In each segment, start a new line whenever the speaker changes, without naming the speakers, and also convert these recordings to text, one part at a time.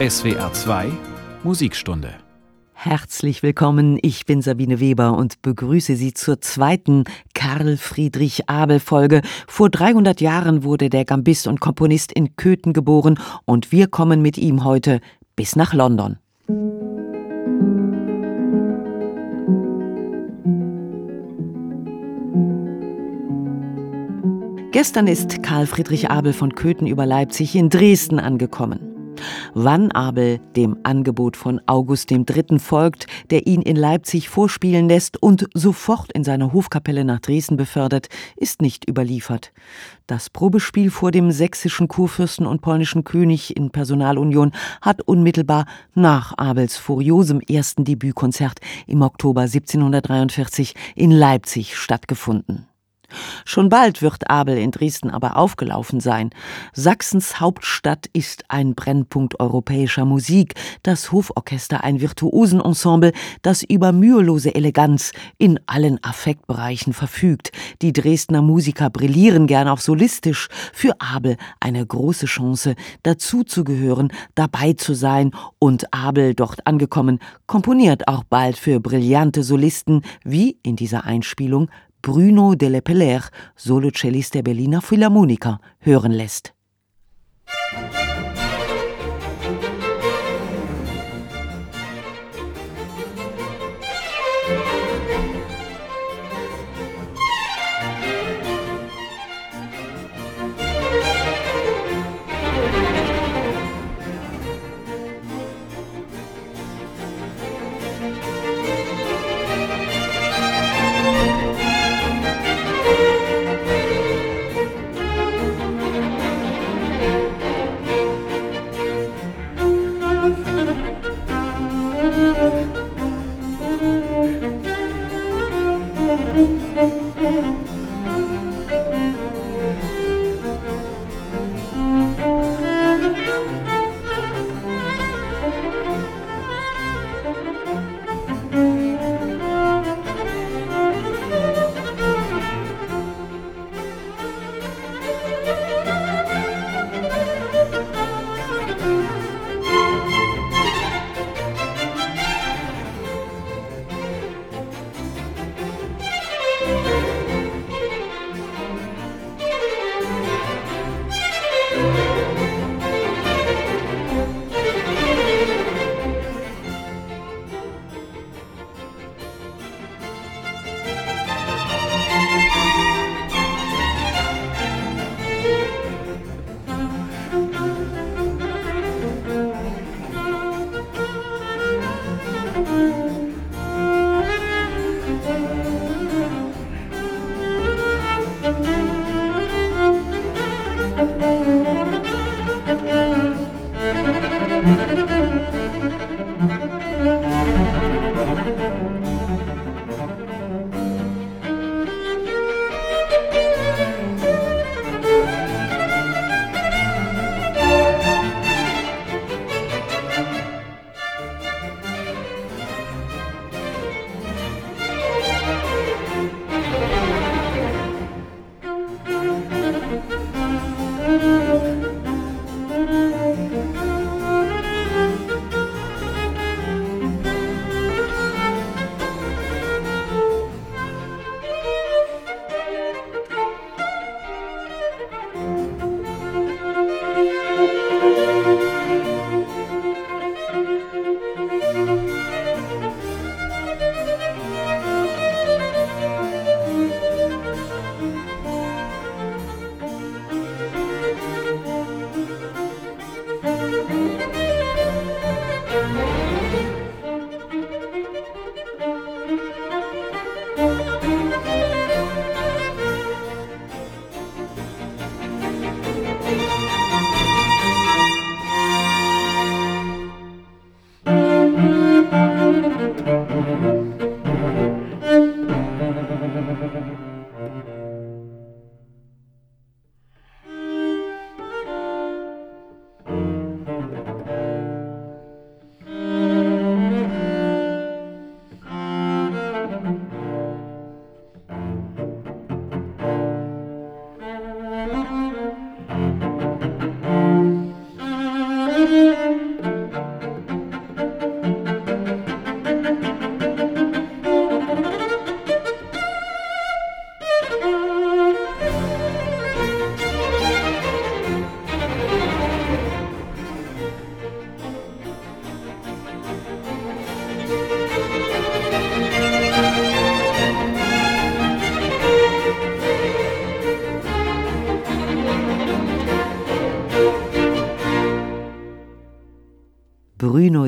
SWR 2 Musikstunde.
Herzlich willkommen, ich bin Sabine Weber und begrüße Sie zur zweiten Karl Friedrich Abel Folge. Vor 300 Jahren wurde der Gambist und Komponist in Köthen geboren und wir kommen mit ihm heute bis nach London. Gestern ist Karl Friedrich Abel von Köthen über Leipzig in Dresden angekommen. Wann Abel dem Angebot von August III. folgt, der ihn in Leipzig vorspielen lässt und sofort in seine Hofkapelle nach Dresden befördert, ist nicht überliefert. Das Probespiel vor dem sächsischen Kurfürsten und polnischen König in Personalunion hat unmittelbar nach Abels furiosem ersten Debütkonzert im Oktober 1743 in Leipzig stattgefunden. Schon bald wird Abel in Dresden aber aufgelaufen sein. Sachsens Hauptstadt ist ein Brennpunkt europäischer Musik, das Hoforchester ein Virtuosenensemble, das über mühelose Eleganz in allen Affektbereichen verfügt. Die Dresdner Musiker brillieren gern auch solistisch. Für Abel eine große Chance, dazuzugehören, dabei zu sein und Abel, dort angekommen, komponiert auch bald für brillante Solisten, wie in dieser Einspielung Bruno Delle Peller, Solocellist der Berliner Philharmoniker, hören lässt. thank you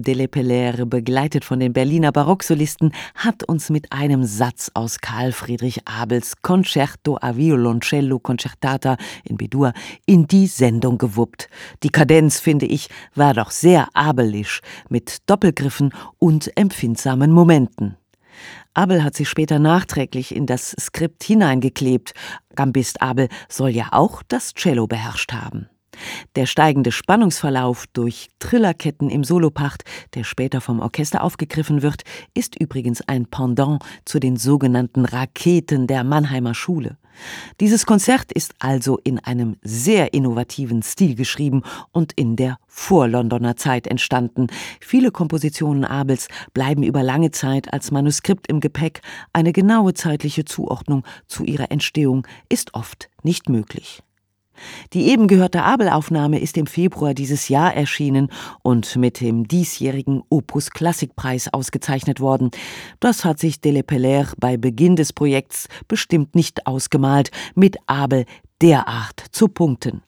Bruno de Lepelaire, begleitet von den Berliner Barocksolisten, hat uns mit einem Satz aus Karl Friedrich Abels Concerto a Violoncello Concertata in B-Dur in die Sendung gewuppt. Die Kadenz, finde ich, war doch sehr abelisch, mit Doppelgriffen und empfindsamen Momenten. Abel hat sie später nachträglich in das Skript hineingeklebt. Gambist Abel soll ja auch das Cello beherrscht haben. Der steigende Spannungsverlauf durch Trillerketten im Solopacht, der später vom Orchester aufgegriffen wird, ist übrigens ein Pendant zu den sogenannten Raketen der Mannheimer Schule. Dieses Konzert ist also in einem sehr innovativen Stil geschrieben und in der Vor-Londoner Zeit entstanden. Viele Kompositionen Abels bleiben über lange Zeit als Manuskript im Gepäck. Eine genaue zeitliche Zuordnung zu ihrer Entstehung ist oft nicht möglich. Die eben gehörte Abel-Aufnahme ist im Februar dieses Jahr erschienen und mit dem diesjährigen Opus Klassikpreis ausgezeichnet worden. Das hat sich Delepeller bei Beginn des Projekts bestimmt nicht ausgemalt, mit Abel derart zu punkten.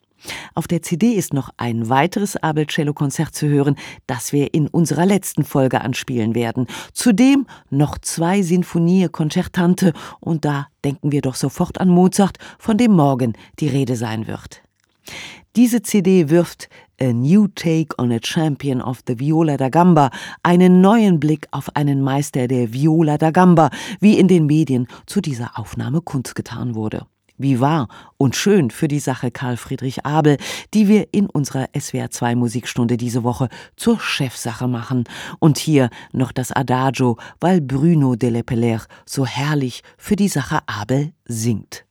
Auf der CD ist noch ein weiteres Abel-Cello-Konzert zu hören, das wir in unserer letzten Folge anspielen werden. Zudem noch zwei Sinfonie Concertante und da denken wir doch sofort an Mozart, von dem morgen die Rede sein wird. Diese CD wirft A New Take on a Champion of the Viola da Gamba, einen neuen Blick auf einen Meister der Viola da Gamba, wie in den Medien zu dieser Aufnahme kundgetan wurde. Wie wahr und schön für die Sache Karl Friedrich Abel, die wir in unserer SWR2 Musikstunde diese Woche zur Chefsache machen. Und hier noch das Adagio, weil Bruno de Lepelaire so herrlich für die Sache Abel singt.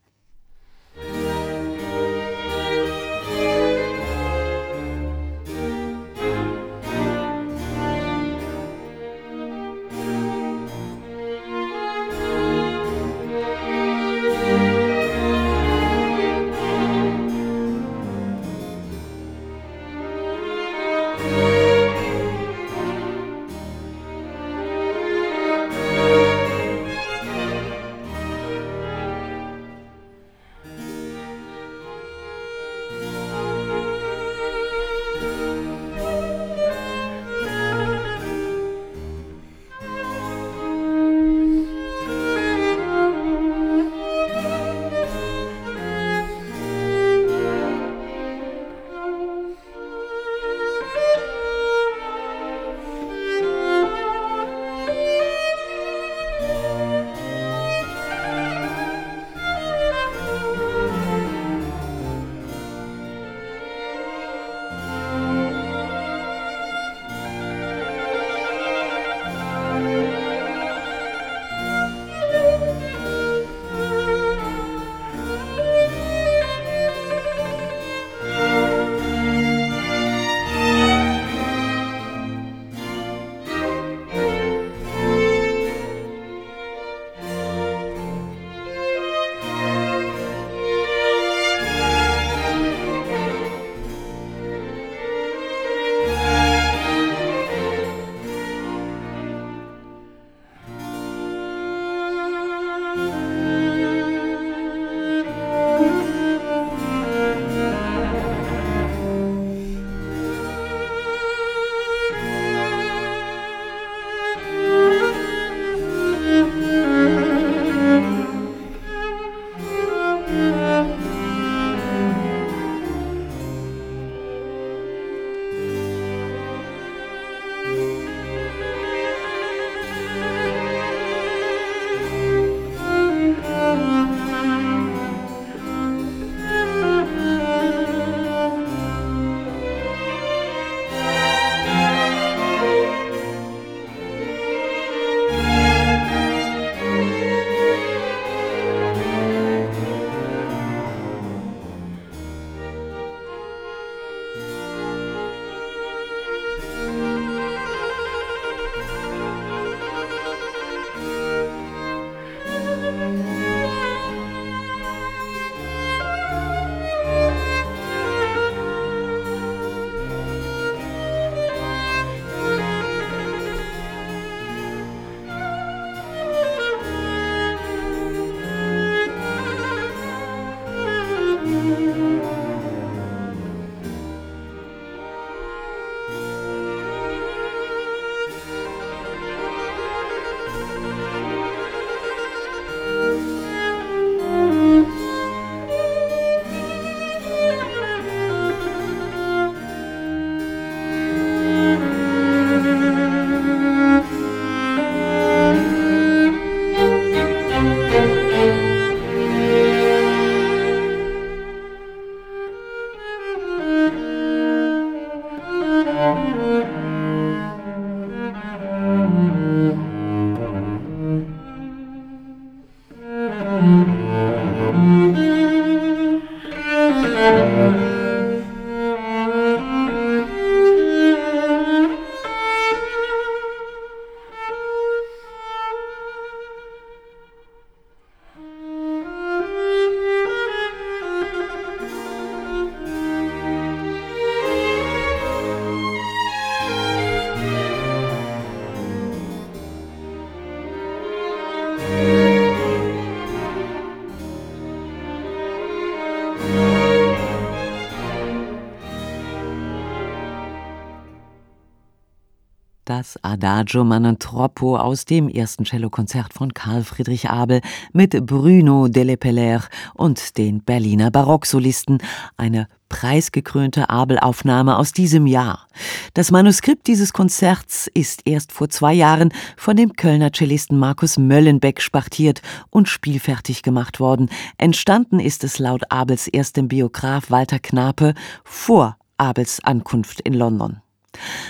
Das Adagio Man Troppo aus dem ersten Cellokonzert von Karl Friedrich Abel mit Bruno Delle Peller und den Berliner Barocksolisten, eine preisgekrönte Abel-Aufnahme aus diesem Jahr. Das Manuskript dieses Konzerts ist erst vor zwei Jahren von dem Kölner Cellisten Markus Möllenbeck spartiert und spielfertig gemacht worden. Entstanden ist es laut Abels erstem Biograf Walter Knape vor Abels Ankunft in London.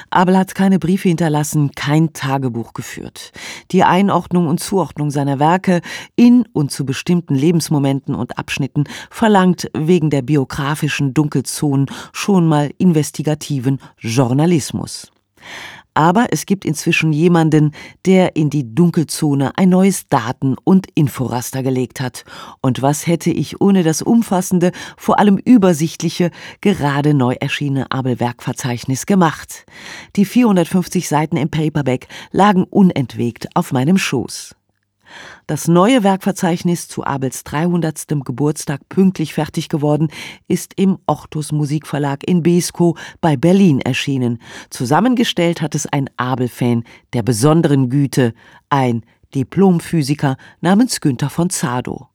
Abel hat keine Briefe hinterlassen, kein Tagebuch geführt. Die Einordnung und Zuordnung seiner Werke in und zu bestimmten Lebensmomenten und Abschnitten verlangt wegen der biografischen Dunkelzonen schon mal investigativen Journalismus. Aber es gibt inzwischen jemanden, der in die Dunkelzone ein neues Daten- und Inforaster gelegt hat. Und was hätte ich ohne das umfassende, vor allem übersichtliche, gerade neu erschienene Abel-Werkverzeichnis gemacht? Die 450 Seiten im Paperback lagen unentwegt auf meinem Schoß. Das neue Werkverzeichnis zu Abels 300. Geburtstag pünktlich fertig geworden, ist im Ortus Musikverlag in Beeskow bei Berlin erschienen. Zusammengestellt hat es ein Abel-Fan der besonderen Güte, ein Diplomphysiker namens Günther von Zado.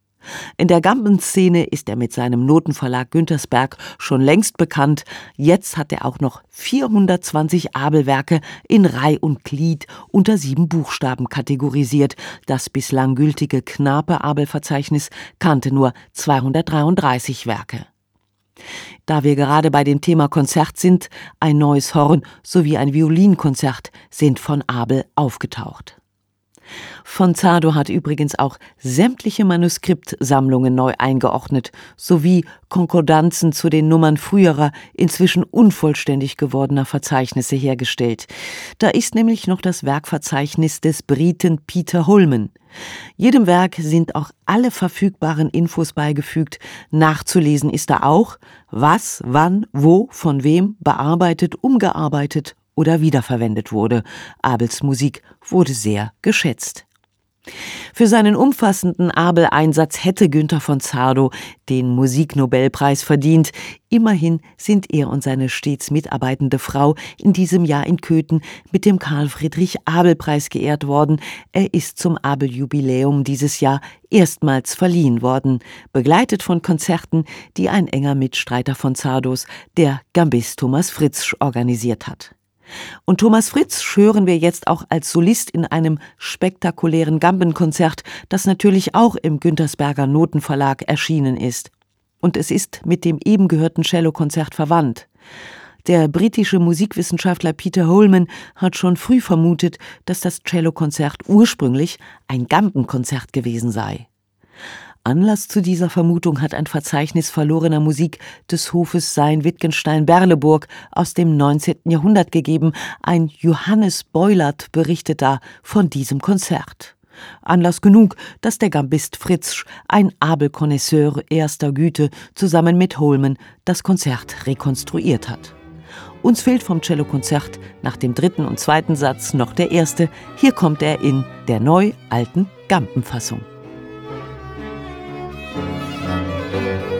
In der Gampenszene ist er mit seinem Notenverlag Güntersberg schon längst bekannt. Jetzt hat er auch noch 420 Abelwerke in Reih und Glied unter sieben Buchstaben kategorisiert. Das bislang gültige Knape-Abel-Verzeichnis kannte nur 233 Werke. Da wir gerade bei dem Thema Konzert sind, ein neues Horn sowie ein Violinkonzert sind von Abel aufgetaucht. Fonzado hat übrigens auch sämtliche Manuskriptsammlungen neu eingeordnet, sowie Konkordanzen zu den Nummern früherer, inzwischen unvollständig gewordener Verzeichnisse hergestellt. Da ist nämlich noch das Werkverzeichnis des Briten Peter Holman. Jedem Werk sind auch alle verfügbaren Infos beigefügt. Nachzulesen ist da auch, was, wann, wo, von wem bearbeitet, umgearbeitet oder wiederverwendet wurde. Abels Musik wurde sehr geschätzt. Für seinen umfassenden Abel-Einsatz hätte Günther von Zardow den Musiknobelpreis verdient. Immerhin sind er und seine stets mitarbeitende Frau in diesem Jahr in Köthen mit dem Karl-Friedrich-Abel-Preis geehrt worden. Er ist zum Abel-Jubiläum dieses Jahr erstmals verliehen worden, begleitet von Konzerten, die ein enger Mitstreiter von Zardos, der Gambist Thomas Fritsch, organisiert hat. Und Thomas Fritz hören wir jetzt auch als Solist in einem spektakulären Gambenkonzert, das natürlich auch im Güntersberger Notenverlag erschienen ist. Und es ist mit dem eben gehörten Cellokonzert verwandt. Der britische Musikwissenschaftler Peter Holman hat schon früh vermutet, dass das Cellokonzert ursprünglich ein Gambenkonzert gewesen sei. Anlass zu dieser Vermutung hat ein Verzeichnis verlorener Musik des Hofes Sein-Wittgenstein-Berleburg aus dem 19. Jahrhundert gegeben. Ein Johannes Beulert berichtet da von diesem Konzert. Anlass genug, dass der Gambist Fritzsch, ein Abel-Konnoisseur erster Güte, zusammen mit Holmen das Konzert rekonstruiert hat. Uns fehlt vom Cellokonzert nach dem dritten und zweiten Satz noch der erste. Hier kommt er in der neu-alten Gampenfassung. thank you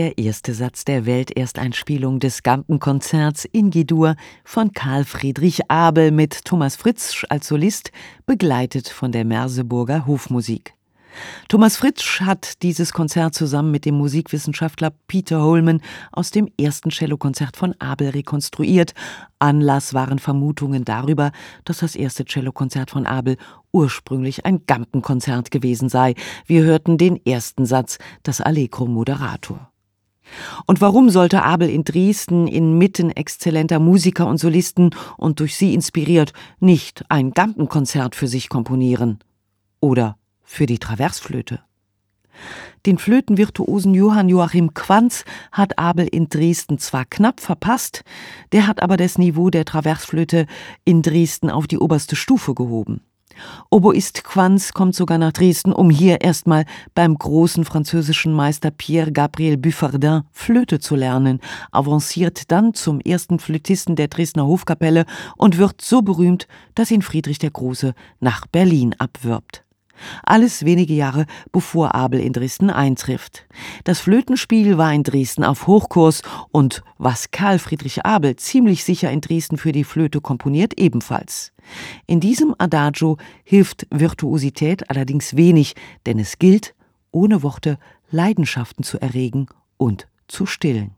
Der erste Satz der Weltersteinspielung des Gampenkonzerts in G-Dur von Karl Friedrich Abel mit Thomas Fritsch als Solist, begleitet von der Merseburger Hofmusik. Thomas Fritsch hat dieses Konzert zusammen mit dem Musikwissenschaftler Peter Holman aus dem ersten Cellokonzert von Abel rekonstruiert. Anlass waren Vermutungen darüber, dass das erste Cellokonzert von Abel ursprünglich ein Gampenkonzert gewesen sei. Wir hörten den ersten Satz, das Allegro Moderator. Und warum sollte Abel in Dresden inmitten exzellenter Musiker und Solisten und durch sie inspiriert nicht ein Gampenkonzert für sich komponieren? Oder für die Traversflöte? Den Flötenvirtuosen Johann Joachim Quanz hat Abel in Dresden zwar knapp verpasst, der hat aber das Niveau der Traversflöte in Dresden auf die oberste Stufe gehoben. Oboist Quanz kommt sogar nach Dresden, um hier erstmal beim großen französischen Meister Pierre Gabriel Buffardin Flöte zu lernen, avanciert dann zum ersten Flötisten der Dresdner Hofkapelle und wird so berühmt, dass ihn Friedrich der Große nach Berlin abwirbt. Alles wenige Jahre bevor Abel in Dresden eintrifft. Das Flötenspiel war in Dresden auf Hochkurs und was Karl Friedrich Abel ziemlich sicher in Dresden für die Flöte komponiert, ebenfalls. In diesem Adagio hilft Virtuosität allerdings wenig, denn es gilt, ohne Worte Leidenschaften zu erregen und zu stillen.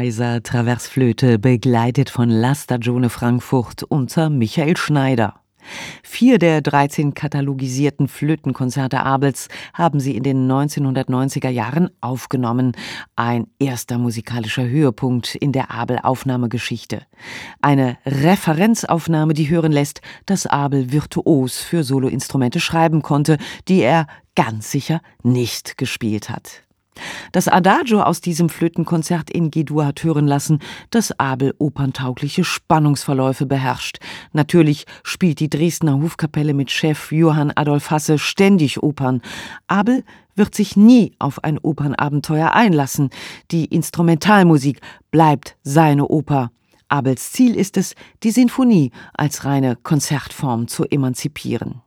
Kaiser Traversflöte, begleitet von La Stagione Frankfurt unter Michael Schneider. Vier der 13 katalogisierten Flötenkonzerte Abels haben sie in den 1990er Jahren aufgenommen. Ein erster musikalischer Höhepunkt in der Abel-Aufnahmegeschichte. Eine Referenzaufnahme, die hören lässt, dass Abel virtuos für Soloinstrumente schreiben konnte, die er ganz sicher nicht gespielt hat. Das Adagio aus diesem Flötenkonzert in G-Dur hat hören lassen, dass Abel operntaugliche Spannungsverläufe beherrscht. Natürlich spielt die Dresdner Hofkapelle mit Chef Johann Adolf Hasse ständig Opern. Abel wird sich nie auf ein Opernabenteuer einlassen. Die Instrumentalmusik bleibt seine Oper. Abels Ziel ist es, die Sinfonie als reine Konzertform zu emanzipieren.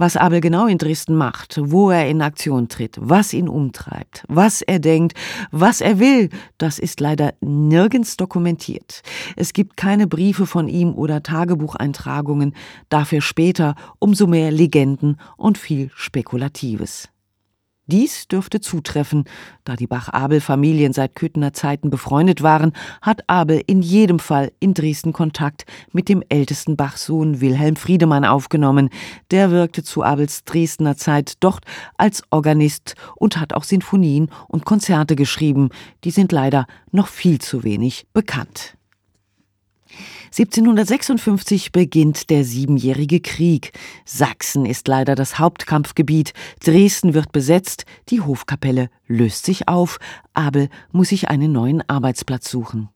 Was Abel genau in Dresden macht, wo er in Aktion tritt, was ihn umtreibt, was er denkt, was er will, das ist leider nirgends dokumentiert. Es gibt keine Briefe von ihm oder Tagebucheintragungen, dafür später umso mehr Legenden und viel Spekulatives. Dies dürfte zutreffen, da die Bach-Abel-Familien seit Köthener Zeiten befreundet waren, hat Abel in jedem Fall in Dresden Kontakt mit dem ältesten Bachsohn Wilhelm Friedemann aufgenommen. Der wirkte zu Abels Dresdner Zeit dort als Organist und hat auch Sinfonien und Konzerte geschrieben. Die sind leider noch viel zu wenig bekannt. 1756 beginnt der Siebenjährige Krieg. Sachsen ist leider das Hauptkampfgebiet. Dresden wird besetzt, die Hofkapelle löst sich auf. Abel muss sich einen neuen Arbeitsplatz suchen.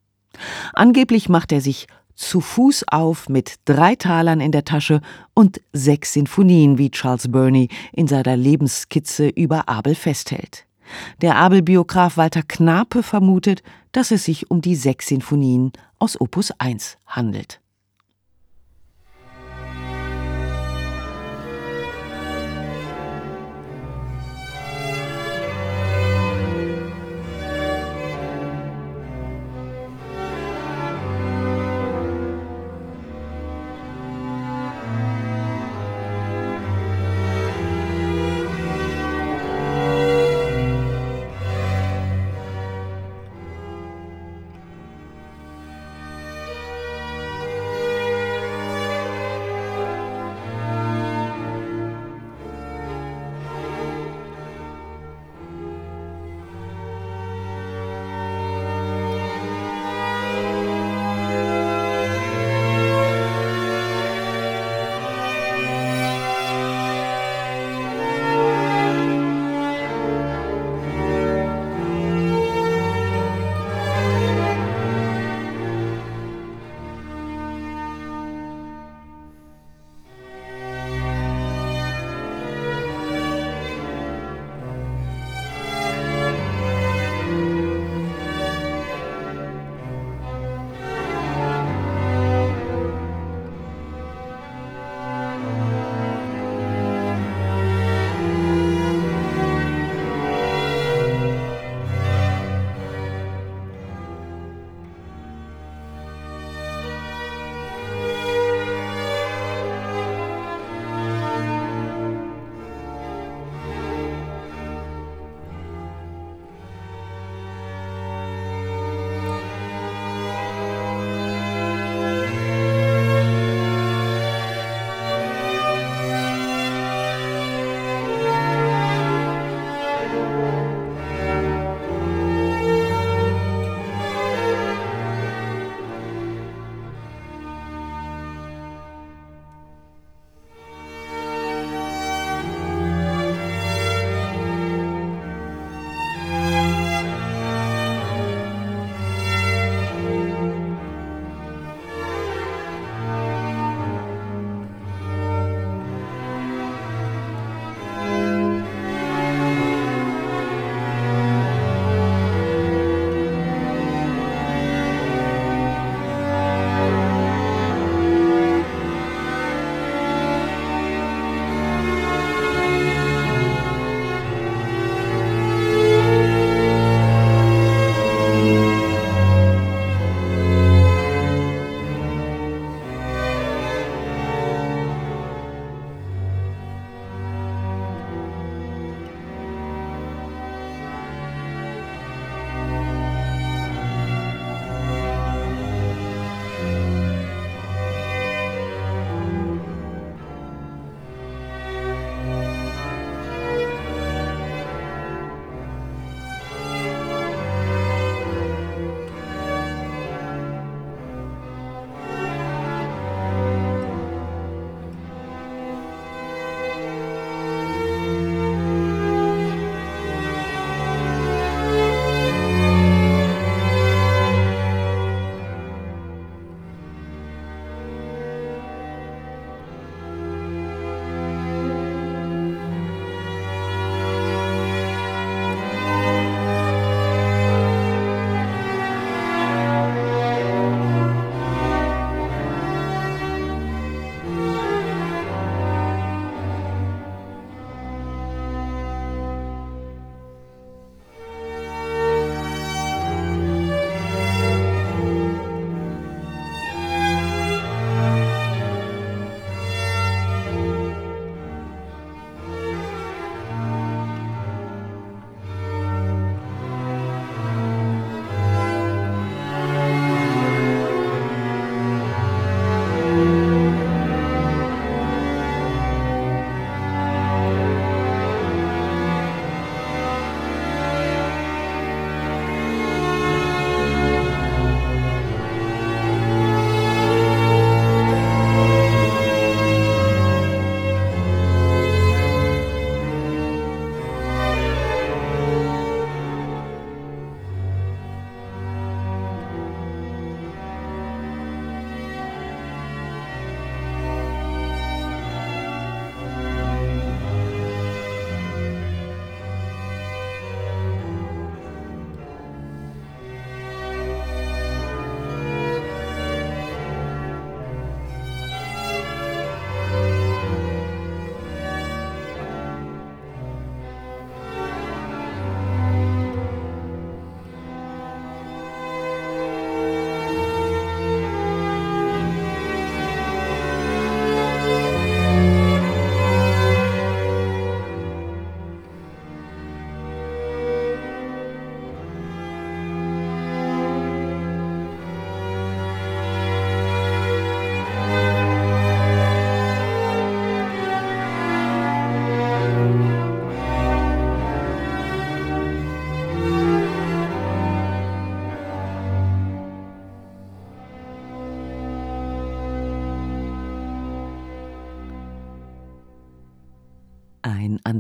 Angeblich macht er sich zu Fuß auf mit drei Talern in der Tasche und sechs Sinfonien, wie Charles Burney in seiner Lebensskizze über Abel festhält. Der Abel-Biograf Walter Knape vermutet, dass es sich um die sechs Sinfonien aus Opus 1 handelt.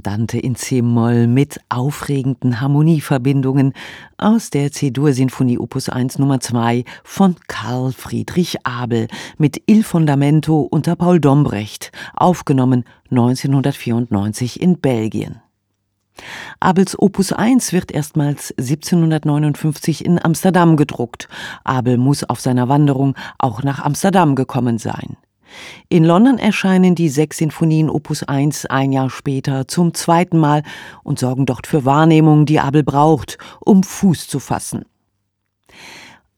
Andante in C-Moll mit aufregenden Harmonieverbindungen aus der C-Dur-Sinfonie Opus 1 Nummer 2 von Karl Friedrich Abel mit Il Fondamento unter Paul Dombrecht, aufgenommen 1994 in Belgien. Abels Opus 1 wird erstmals 1759 in Amsterdam gedruckt. Abel muss auf seiner Wanderung auch nach Amsterdam gekommen sein. In London erscheinen die sechs Sinfonien Opus 1 ein Jahr später zum zweiten Mal und sorgen dort für Wahrnehmung, die Abel braucht, um Fuß zu fassen.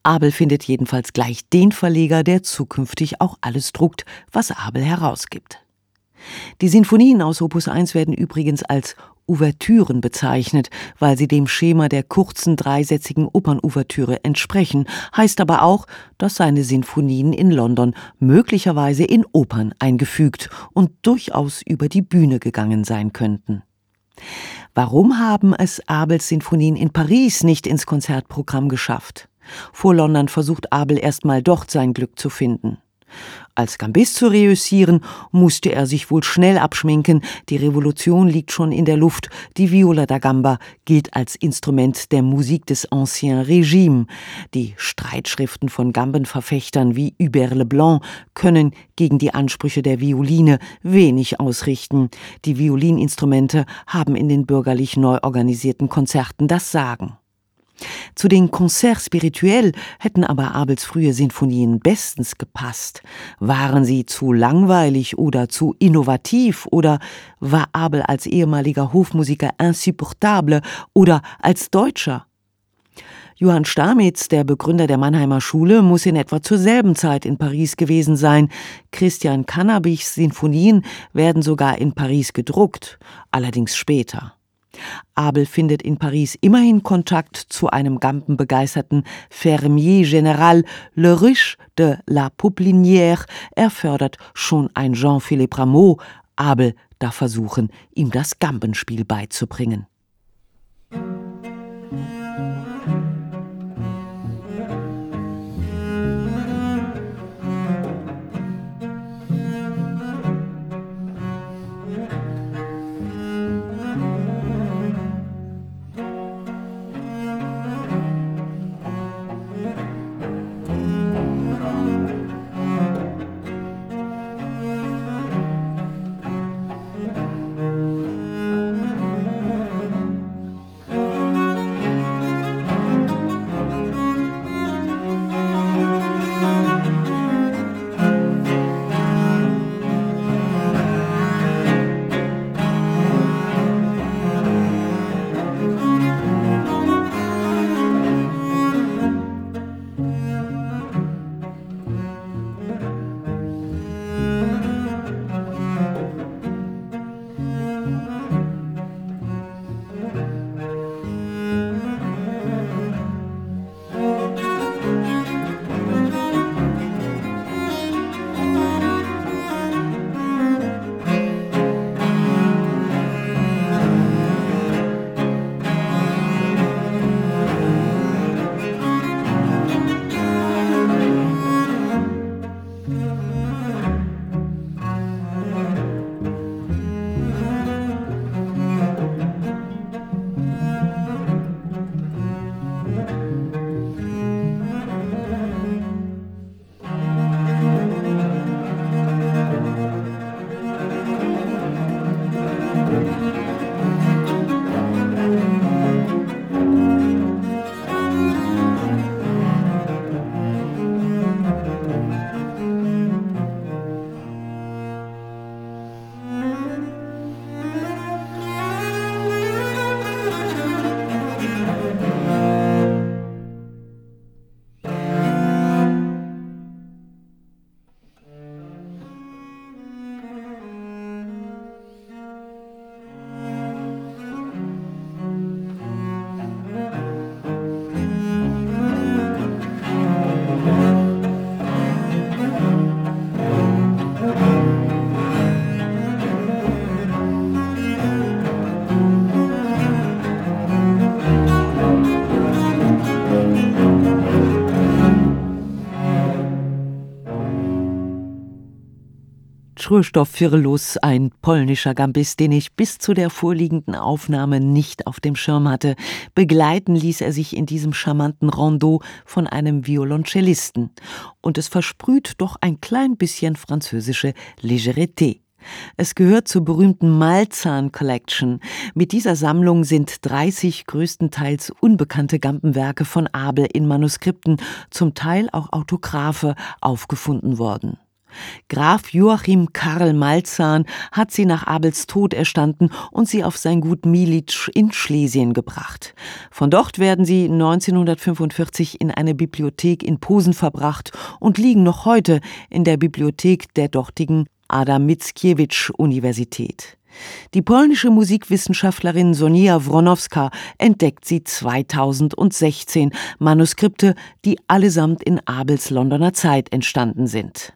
Abel findet jedenfalls gleich den Verleger, der zukünftig auch alles druckt, was Abel herausgibt. Die Sinfonien aus Opus 1 werden übrigens als Ouvertüren bezeichnet, weil sie dem Schema der kurzen dreisätzigen Opernouvertüre entsprechen, heißt aber auch, dass seine Sinfonien in London möglicherweise in Opern eingefügt und durchaus über die Bühne gegangen sein könnten. Warum haben es Abels Sinfonien in Paris nicht ins Konzertprogramm geschafft? Vor London versucht Abel erstmal dort sein Glück zu finden. Als Gambist zu reüssieren, musste er sich wohl schnell abschminken. Die Revolution liegt schon in der Luft. Die Viola da Gamba gilt als Instrument der Musik des Ancien Regime. Die Streitschriften von Gambenverfechtern wie Hubert Leblanc können gegen die Ansprüche der Violine wenig ausrichten. Die Violininstrumente haben in den bürgerlich neu organisierten Konzerten das Sagen. Zu den Concerts spirituels hätten aber Abels frühe Sinfonien bestens gepasst. Waren sie zu langweilig oder zu innovativ oder war Abel als ehemaliger Hofmusiker insupportable oder als Deutscher? Johann Stamitz, der Begründer der Mannheimer Schule, muss in etwa zur selben Zeit in Paris gewesen sein. Christian Cannabichs Sinfonien werden sogar in Paris gedruckt, allerdings später. Abel findet in Paris immerhin Kontakt zu einem gampenbegeisterten Fermier Général Le Riche de la Pouplinière. Er fördert schon ein Jean-Philippe Rameau. Abel darf versuchen, ihm das Gampenspiel beizubringen. Krzysztof Firlus, ein polnischer Gambist, den ich bis zu der vorliegenden Aufnahme nicht auf dem Schirm hatte. Begleiten ließ er sich in diesem charmanten Rondeau von einem Violoncellisten. Und es versprüht doch ein klein bisschen französische Légèreté. Es gehört zur berühmten Malzahn Collection. Mit dieser Sammlung sind 30 größtenteils unbekannte Gampenwerke von Abel in Manuskripten, zum Teil auch Autographe, aufgefunden worden. Graf Joachim Karl Malzahn hat sie nach Abels Tod erstanden und sie auf sein Gut Militsch in Schlesien gebracht. Von dort werden sie 1945 in eine Bibliothek in Posen verbracht und liegen noch heute in der Bibliothek der dortigen Adam Mickiewicz Universität. Die polnische Musikwissenschaftlerin Sonia Wronowska entdeckt sie 2016 Manuskripte, die allesamt in Abels Londoner Zeit entstanden sind.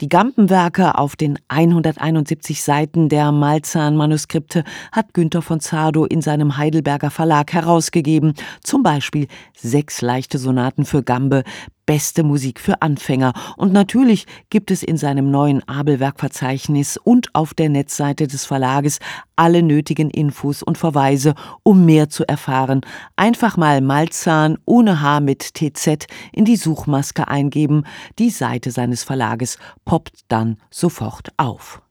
Die Gampenwerke auf den 171 Seiten der Malzahn-Manuskripte hat Günther von Zardow in seinem Heidelberger Verlag herausgegeben, zum Beispiel sechs leichte Sonaten für Gambe, beste Musik für Anfänger. Und natürlich gibt es in seinem neuen Abelwerkverzeichnis und auf der Netzseite des Verlages alle nötigen Infos und Verweise, um mehr zu erfahren. Einfach mal Malzahn ohne H mit TZ in die Suchmaske eingeben. Die Seite seines Verlages poppt dann sofort auf.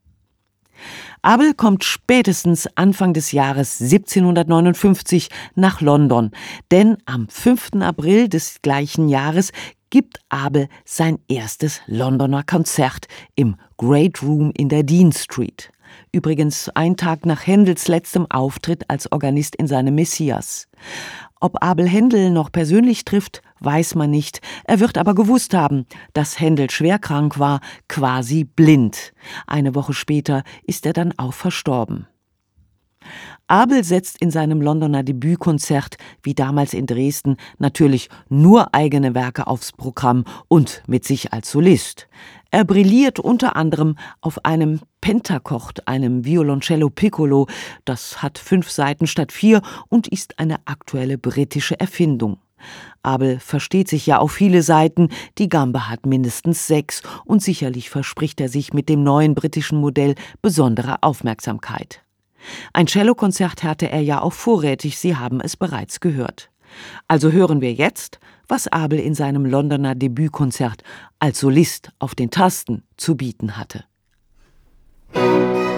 Abel kommt spätestens Anfang des Jahres 1759 nach London, denn am 5. April des gleichen Jahres gibt Abel sein erstes Londoner Konzert im Great Room in der Dean Street. Übrigens ein Tag nach Händels letztem Auftritt als Organist in seinem Messias. Ob Abel Händel noch persönlich trifft, weiß man nicht. Er wird aber gewusst haben, dass Händel schwerkrank war, quasi blind. Eine Woche später ist er dann auch verstorben. Abel setzt in seinem Londoner Debütkonzert, wie damals in Dresden, natürlich nur eigene Werke aufs Programm und mit sich als Solist. Er brilliert unter anderem auf einem Pentakocht, einem Violoncello Piccolo, das hat fünf Seiten statt vier und ist eine aktuelle britische Erfindung. Abel versteht sich ja auf viele Seiten, die Gambe hat mindestens sechs und sicherlich verspricht er sich mit dem neuen britischen Modell besondere Aufmerksamkeit. Ein Cellokonzert hatte er ja auch vorrätig, Sie haben es bereits gehört. Also hören wir jetzt, was Abel in seinem Londoner Debütkonzert als Solist auf den Tasten zu bieten hatte. Musik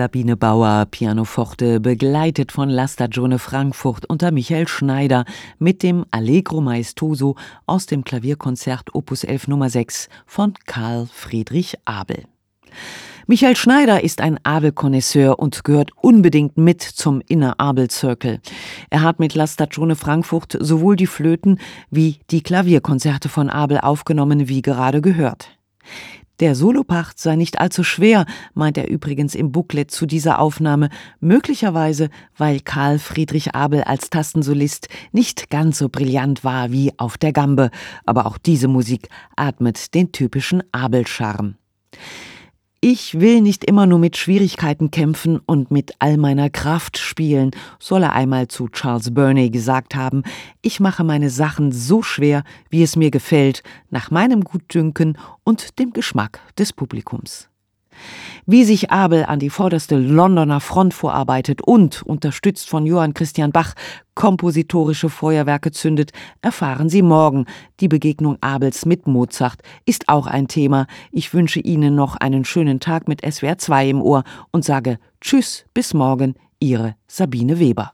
Sabine Bauer, Pianoforte, begleitet von La Stagione Frankfurt unter Michael Schneider mit dem Allegro Maestoso aus dem Klavierkonzert Opus 11 Nummer 6 von Karl Friedrich Abel. Michael Schneider ist ein Abel-Konnoisseur und gehört unbedingt mit zum Inner Abel Circle. Er hat mit La Stagione Frankfurt sowohl die Flöten wie die Klavierkonzerte von Abel aufgenommen, wie gerade gehört. Der Solopart sei nicht allzu schwer, meint er übrigens im Booklet zu dieser Aufnahme, möglicherweise, weil Karl Friedrich Abel als Tastensolist nicht ganz so brillant war wie auf der Gambe, aber auch diese Musik atmet den typischen Abel-Charme. Ich will nicht immer nur mit Schwierigkeiten kämpfen und mit all meiner Kraft spielen, soll er einmal zu Charles Burney gesagt haben. Ich mache meine Sachen so schwer, wie es mir gefällt, nach meinem Gutdünken und dem Geschmack des Publikums. Wie sich Abel an die vorderste Londoner Front vorarbeitet und, unterstützt von Johann Christian Bach, kompositorische Feuerwerke zündet, erfahren Sie morgen. Die Begegnung Abels mit Mozart ist auch ein Thema. Ich wünsche Ihnen noch einen schönen Tag mit SWR 2 im Ohr und sage Tschüss, bis morgen, Ihre Sabine Weber.